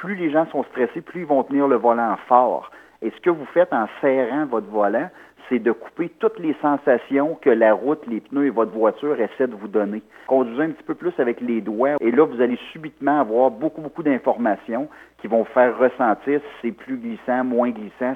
plus les gens sont stressés, plus ils vont tenir le volant fort. Et ce que vous faites en serrant votre volant, c'est de couper toutes les sensations que la route, les pneus et votre voiture essaient de vous donner. Conduisez un petit peu plus avec les doigts et là, vous allez subitement avoir beaucoup, beaucoup d'informations qui vont faire ressentir si c'est plus glissant, moins glissant,